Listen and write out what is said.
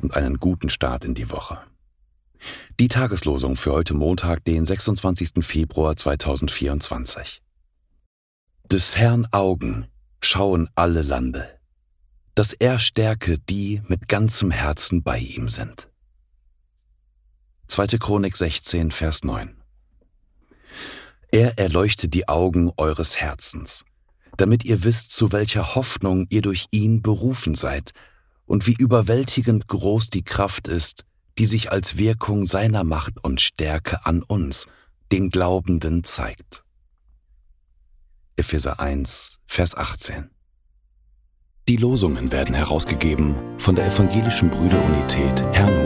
und einen guten Start in die Woche. Die Tageslosung für heute Montag, den 26. Februar 2024. Des Herrn Augen schauen alle Lande, dass er stärke die mit ganzem Herzen bei ihm sind. 2. Chronik 16, Vers 9. Er erleuchte die Augen eures Herzens, damit ihr wisst, zu welcher Hoffnung ihr durch ihn berufen seid und wie überwältigend groß die Kraft ist, die sich als Wirkung seiner Macht und Stärke an uns, den Glaubenden, zeigt. Epheser 1, Vers 18. Die Losungen werden herausgegeben von der Evangelischen Brüderunität Herrn